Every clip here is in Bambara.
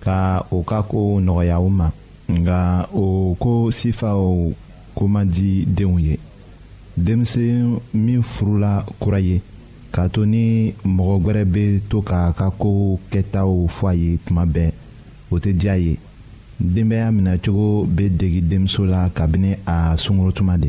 ka o ka ko nɔgɔya u ma nka o ko sifaw ko man di denw ye denmisɛn min furula kura ye k'a to ni mɔgɔ wɛrɛ bɛ to k'a ka ko kɛtaw fɔ a ye tuma bɛɛ o tɛ diya ye denbaya minɛcogo bɛ degi denmuso la kabini a sunkuru tuma de.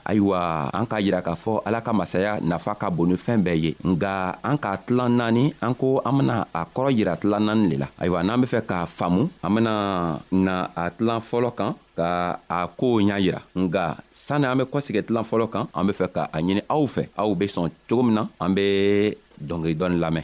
ayiwa an k'a yira k'a fɔ ala ka masaya nafa ka bon ni fɛɛn bɛɛ ye nga an k'a tilan naani an ko an bena a kɔrɔ yira tilan naani le la ayiwa n'an be fɛ k'a faamu an bena na a tilan fɔlɔ kan ka a koow y'a yira nga sanni an be kɔsegɛ tilan fɔlɔ kan an be fɛ ka a ɲini aw fɛ aw be sɔn cogo min na an be dɔngeri dɔɔni lamɛn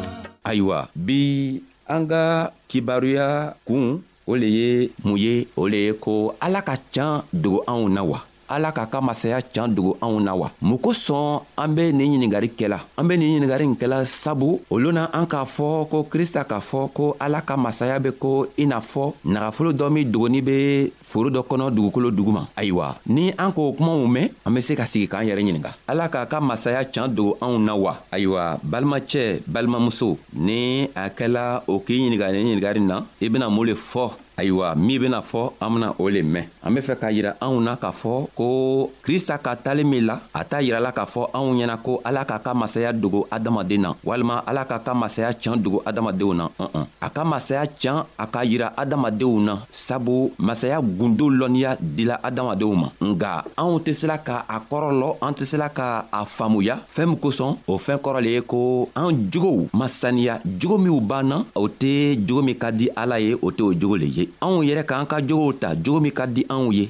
ayiwa bi an ka kibaruya kun o le ye mun ye o le ye ko ala ka can dogo anw na wa ala k'a ka masaya can dogo anw na wa mun kosɔn an be nin ɲiningari kɛla an be nin ɲiningari nin kɛla sabu olu na an k'a fɔ ko krista k'a fɔ ko ala ka masaya be ko i n'a fɔ nagafolo dɔ min dogoni be foro dɔ kɔnɔ dugukolo duguma ayiwa ni an k'o kumaw mɛn an be se ka sigi k'an yɛrɛ ɲininga ala k'a ka masaya can dogo anw na wa ayiwa balimacɛ balimamuso ni a kɛla o k'i ɲininga ni ɲiningari na i bena mun le fɔ ayiwa min bena fɔ an bena o le mɛn an be fɛ k'a yira anw na k'a fɔ ko krista ka talen min la a t'a yirala k'a fɔ anw ɲɛna ko ala k'a ka masaya dogo adamaden na walima ala k'a ka masaya can dogo adamadenw na ɔn a ka masaya can a k'a yira adamadenw na sabu masaya gundo lɔnniya dila adamadenw ma nga anw tɛ sela ka a kɔrɔ lɔ an tɛ sela ka a faamuya fɛɛn min kosɔn o fɛɛn kɔrɔ le ye ko an jogow ma saniya jogo minw b'an na o tɛ jogo min ka di ala ye o tɛ o jogo le ye anw yɛrɛ k'an ka jogow ta jogo min ka di anw ye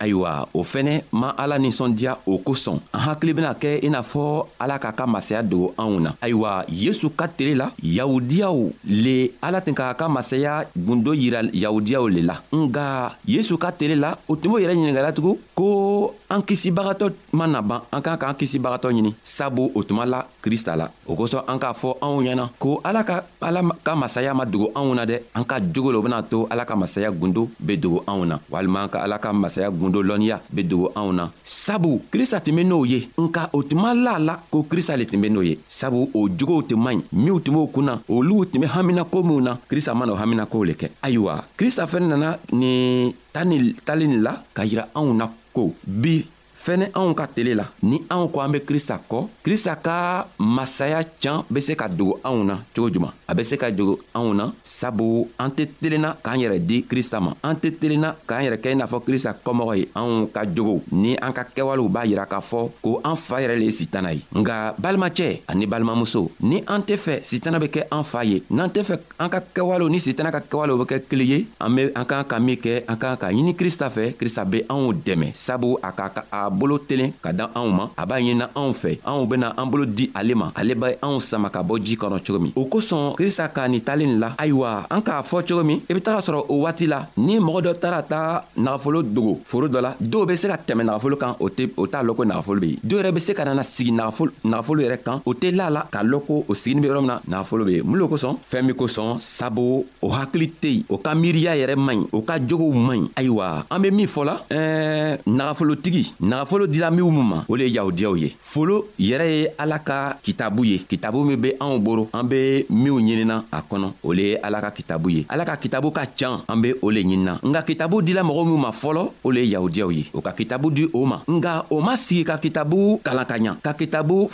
ayiwa o fɛnɛ ma ala ninsɔndiya o kosɔn an hakili bena kɛ i n'a fɔ ala k'a ka masaya dogo anw na ayiwa yesu ka tele la yahudiyaw le ala tun k'a ka masaya gundo yira yahudiyaw le la nga yesu ka tele la o tun b'o yɛrɛ ɲiningala tugun ko an kisibagatɔ ma na ban an k'an k'an kisibagatɔ ɲini sabu o tuma la krista la o kosɔn an k'a fɔ anw ɲɛna ko ala ka ala ka masaya ma dogo anw na dɛ an ka jogo la o bena to ala ka masaya gundo be dogo anw na walima ka ala ka masaya gundo lɔnniya be dogo anw na sabu krista tun be n'o ye nka o tun ma la la ko krista le tun be n'o ye sabu o jogow tun man ɲi minw tun b'o kun na oluw tun be haminako minw na krista mana o haminakow le kɛ ayiwa krista fɛnɛ nana ni tani talen la ka yira anw na ko bi fɛnɛ anw ka tele la ni anw ko an be krista kɔ krista ka masaya can be se ka dogo anw na cogo juman a be se ka dogo anw na sabu an tɛ telenna k'an yɛrɛ di krista ma an tɛ telenna k'an yɛrɛ kɛ i n'a fɔ krista kɔmɔgɔ ye anw ka jogow ni an ka kɛwalew b'a yira k'a fɔ ko an fa yɛrɛ le ye sitana ye nka balimacɛ ani balimamuso ni an tɛ fɛ sitana be kɛ an fa ye n'an tɛ fɛ an ka kɛwalew ni sitana ka kɛwalew bɛ kɛ kelen ye an bɛ an kan ka min kɛ an kan ka ɲini krista fɛ krista bɛ anw dɛmɛ sabu a ka a bolo telen ka dan anw ma a b'a ɲinina anw fɛ anw bɛna an bolo di ale ma ale bɛ anw sama ka bɔ ji kɔnɔ cogo min o kosɔn krista ka ni tali nin la ayiwa an k'a fɔ cogo min i bɛ taga sɔrɔ o waati la ni mɔgɔ dɔ taara ta nagafolo dogo foro dɔ la dɔw bɛ se ka tɛmɛ nagafolo kan o tɛ o t'a lɔn ko nagafolo bɛ yen dɔw yɛrɛ bɛ se ka nana sigi nagafolo yɛrɛ kan o tɛ la la k'a lɔn ko o sigini bɛ yɔrɔ min na nafolo be mun lo kosɔn fɛɛn min kosɔn sabu o hakili tɛ yen o ka miiriya yɛrɛ man ɲi o ka jogow man ɲi ayiwa an be min fɔ la ɛɛ nagafolotigi nagafolo dira minw ma o le ye yahudiyaw ye folo yɛrɛ ye ala ka kitabu ye kitabu min be anw boro an be minw ɲinina a kɔnɔ o le ye ala ka kitabu ye ala ka kitabu ka can an be o le ɲinina nka kitabu dila mɔgɔ minw ma fɔlɔ o le ye yahudiyaw ye o ka kitabu di o ma nka o ma sigi ka kitabu kalan ka ɲa ka kitabu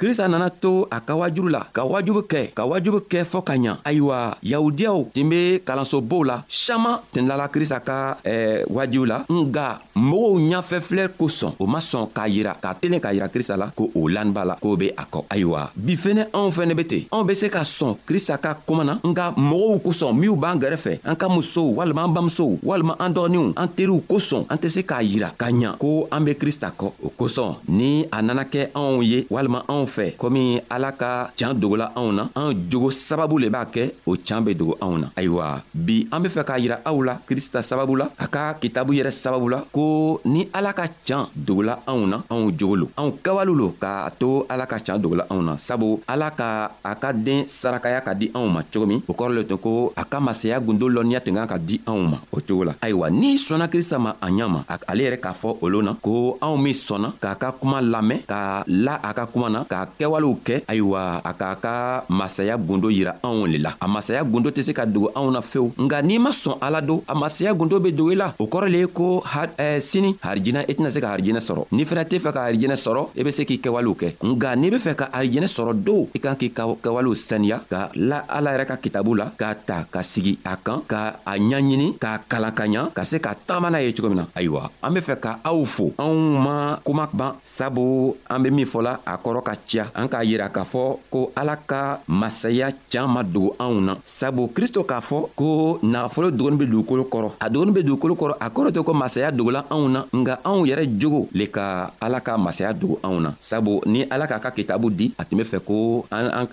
krista nana to a ka wajubu la ka wajubu kɛ ka wajubu kɛ fɔɔ ka ɲa ayiwa yahudiyaw tin be kalansobow la saman tinlala krista ka eh, wajibu la nga mɔgɔw ɲafɛfilɛ kosɔn o ma sɔn k'a yira k'a telen k'a yira krista la ko o laniba la k'o be a ko ayiwa bi fɛnɛ anw fɛnɛ be ten anw be se ka sɔn krista ka kuma na nka mɔgɔw kosɔn minw b'an gɛrɛfɛ an ka musow walima an bamusow walima an dɔgɔninw an teriw kosɔn an tɛ se k'a yira ka ɲa ko an be krista kɔ o kosɔn ni a nana kɛ anw ye walima anw fɛ komi ala ka can dogola anw na an jogo sababu le b'a kɛ o can be dogo anw na ayiwa bi an be fɛ k'a yira aw la krista sababu la a ka kitabu yɛrɛ sababu la ko ni ala ka can dogola anw na anw jogo lo anw kawale lo k'a to ala ka can dogola anw na sabu ala ka a ka den sarakaya ka di anw ma cogo min o kɔrɔ le tun ko a ka masaya gundo lɔnniya tun kan ka di anw ma o cogo la ayiwa n'i sɔnna krista ma a ɲa ma ale yɛrɛ k'a fɔ olu na ko anw min sɔnna k'a ka kuma lamɛn k'a la a ka kuma na k'a kɛwalew kɛ ayiwa a k'a ka masaya gundo yira anw le la a masaya gundo tɛ se ka dogo anw na fewu nka n'i ma sɔn ala don a masaya gundo bɛ dogo i la o kɔrɔ le ye ko eh, sini harijinɛ i tɛna se ka harijinɛ sɔrɔ n'i fana tɛ fɛ ka harijinɛ sɔrɔ i bɛ se k'i kɛwalew kɛ nka n'i bɛ fɛ ka harijinɛ sɔrɔ don i kan k'i ka kɛwalew saniya ka la ala yɛrɛ ka kitabu la k'a ta ka sigi a kan ka a ɲaɲini k'a kalan ka ɲa ka se ka taama n'a ye cogo min na ayiwa an be fɛ ka aw fo anw ma kuma ban sabu an be min fɔla a kɔrɔ ka ciya an k'a yira k'a fɔ ko ala ka masaya caaman dogo anw na sabu kristo k'a fɔ ko nagafolo dogoni be dugukolo kɔrɔ a dogoni be dugukolo kɔrɔ a kɔrɔ tɛ ko masaya dogola anw na nka anw yɛrɛ jogo le ka ala ka masaya dogo anw na sabu ni ala k'a ka kitabu di a tun be fɛ ko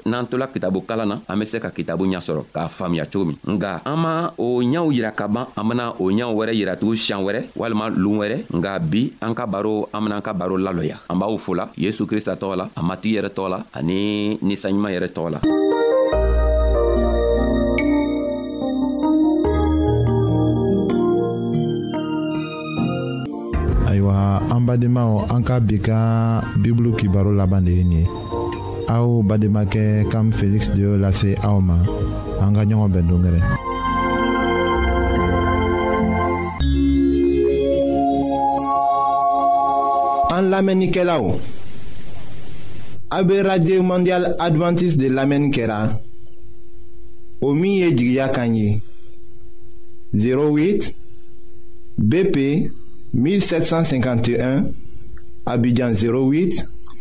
n'an tola kitabu kalan na an be se ka kitabu ɲa sɔrɔ k'a faamiya cogo min nka an ma o ɲaw yira ka ban an bena o ɲaw wɛrɛ yiratugu siɲan wɛrɛ walima loon wɛrɛ nka bi an ka baro an ben'an ka baro lalɔya an b'aw fola yesu krista tɔgɔ la a matigi yɛrɛ tɔgɔ la ani ninsanɲuman yɛrɛ tɔgɔ la ayiwa an badenmaw an ka bi ka bibulu kibaro laban de ye nin ye aw bademakɛ kam feliksi de y'o lase aw ma an ka ɲɔgɔn bɛn dongɛrɛ an lamɛnnikɛlaw a be radio mondial adventiste de lamɛnni kɛra o min ye jigiya kan ye 08 BP 1751 Abidjan 08